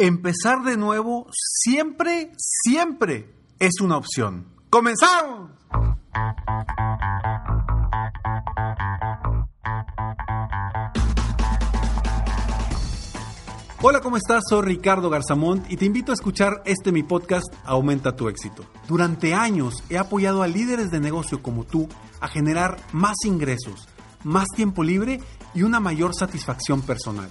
empezar de nuevo siempre, siempre es una opción. ¡Comenzamos! Hola, ¿cómo estás? Soy Ricardo Garzamont y te invito a escuchar este mi podcast Aumenta tu éxito. Durante años he apoyado a líderes de negocio como tú a generar más ingresos, más tiempo libre y una mayor satisfacción personal.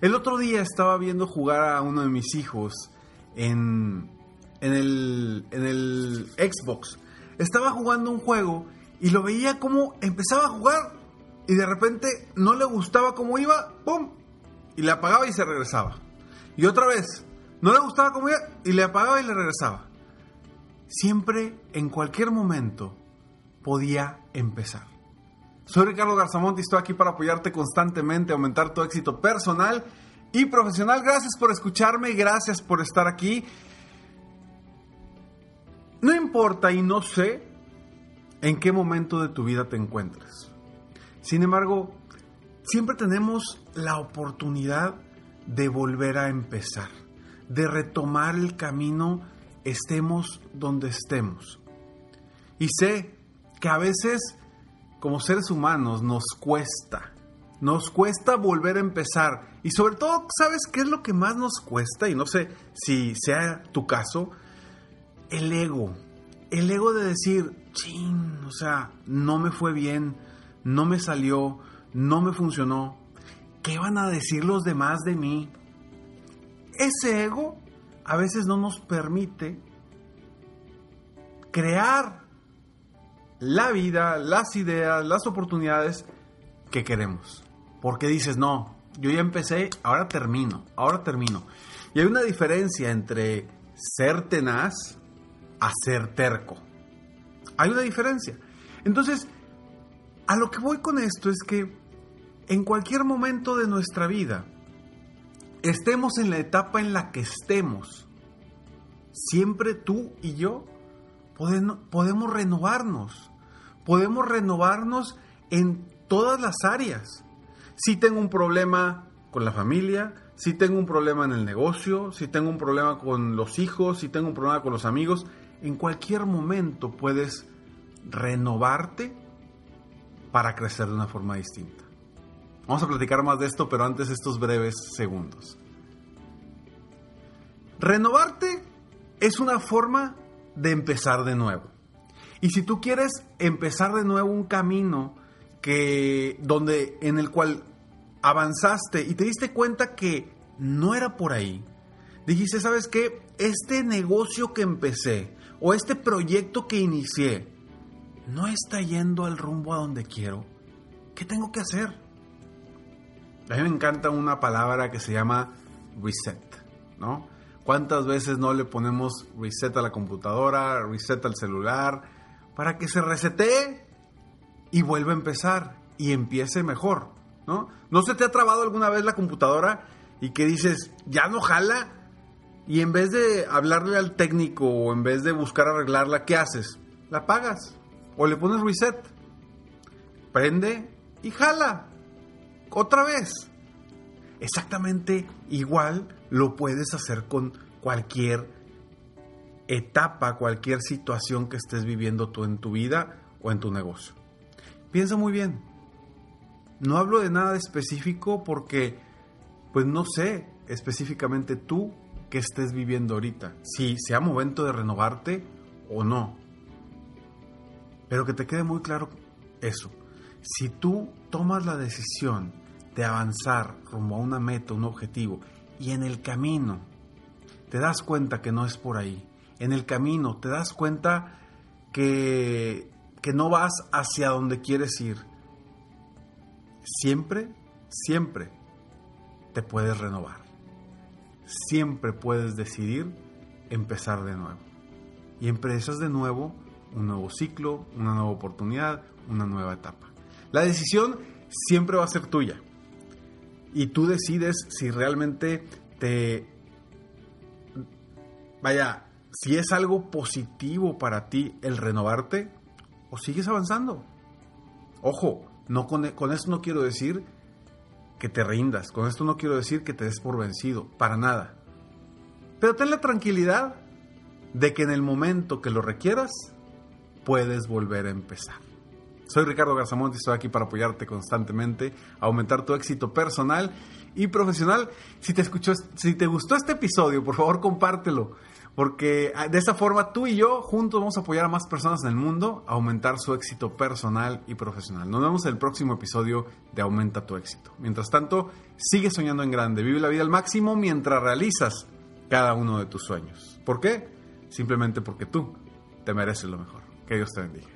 El otro día estaba viendo jugar a uno de mis hijos en, en, el, en el Xbox. Estaba jugando un juego y lo veía como empezaba a jugar y de repente no le gustaba cómo iba, ¡pum! Y le apagaba y se regresaba. Y otra vez, no le gustaba cómo iba y le apagaba y le regresaba. Siempre, en cualquier momento, podía empezar. Soy Ricardo Garzamont y estoy aquí para apoyarte constantemente, aumentar tu éxito personal y profesional. Gracias por escucharme, gracias por estar aquí. No importa y no sé en qué momento de tu vida te encuentres. Sin embargo, siempre tenemos la oportunidad de volver a empezar, de retomar el camino estemos donde estemos. Y sé que a veces como seres humanos nos cuesta. Nos cuesta volver a empezar. Y sobre todo, ¿sabes qué es lo que más nos cuesta? Y no sé si sea tu caso. El ego. El ego de decir, chin, o sea, no me fue bien, no me salió, no me funcionó. ¿Qué van a decir los demás de mí? Ese ego a veces no nos permite crear la vida, las ideas, las oportunidades que queremos. Porque dices, no, yo ya empecé, ahora termino, ahora termino. Y hay una diferencia entre ser tenaz a ser terco. Hay una diferencia. Entonces, a lo que voy con esto es que en cualquier momento de nuestra vida, estemos en la etapa en la que estemos, siempre tú y yo podemos renovarnos. Podemos renovarnos en todas las áreas. Si tengo un problema con la familia, si tengo un problema en el negocio, si tengo un problema con los hijos, si tengo un problema con los amigos, en cualquier momento puedes renovarte para crecer de una forma distinta. Vamos a platicar más de esto, pero antes estos breves segundos. Renovarte es una forma de empezar de nuevo. Y si tú quieres empezar de nuevo un camino que donde en el cual avanzaste y te diste cuenta que no era por ahí, dijiste, ¿sabes qué? Este negocio que empecé o este proyecto que inicié no está yendo al rumbo a donde quiero. ¿Qué tengo que hacer? A mí me encanta una palabra que se llama reset, ¿no? ¿Cuántas veces no le ponemos reset a la computadora, reset al celular, para que se resete y vuelva a empezar y empiece mejor, ¿no? ¿No se te ha trabado alguna vez la computadora y que dices, ya no jala? Y en vez de hablarle al técnico o en vez de buscar arreglarla, ¿qué haces? La apagas o le pones reset. Prende y jala. Otra vez exactamente igual lo puedes hacer con cualquier etapa, cualquier situación que estés viviendo tú en tu vida o en tu negocio. Piensa muy bien. No hablo de nada específico porque, pues no sé específicamente tú que estés viviendo ahorita. Si sea momento de renovarte o no. Pero que te quede muy claro eso. Si tú tomas la decisión de avanzar rumbo a una meta, un objetivo, y en el camino te das cuenta que no es por ahí, en el camino te das cuenta que, que no vas hacia donde quieres ir, siempre, siempre te puedes renovar. Siempre puedes decidir empezar de nuevo. Y empiezas de nuevo un nuevo ciclo, una nueva oportunidad, una nueva etapa. La decisión siempre va a ser tuya. Y tú decides si realmente te... Vaya, si es algo positivo para ti el renovarte o sigues avanzando. Ojo, no con, con esto no quiero decir que te rindas, con esto no quiero decir que te des por vencido, para nada. Pero ten la tranquilidad de que en el momento que lo requieras, puedes volver a empezar. Soy Ricardo Garzamont y estoy aquí para apoyarte constantemente, aumentar tu éxito personal y profesional. Si te, escuchó, si te gustó este episodio, por favor compártelo, porque ah, de esa forma tú y yo juntos vamos a apoyar a más personas en el mundo a aumentar su éxito personal y profesional. Nos vemos en el próximo episodio de Aumenta tu éxito. Mientras tanto, sigue soñando en grande, vive la vida al máximo mientras realizas cada uno de tus sueños. ¿Por qué? Simplemente porque tú te mereces lo mejor. Que Dios te bendiga.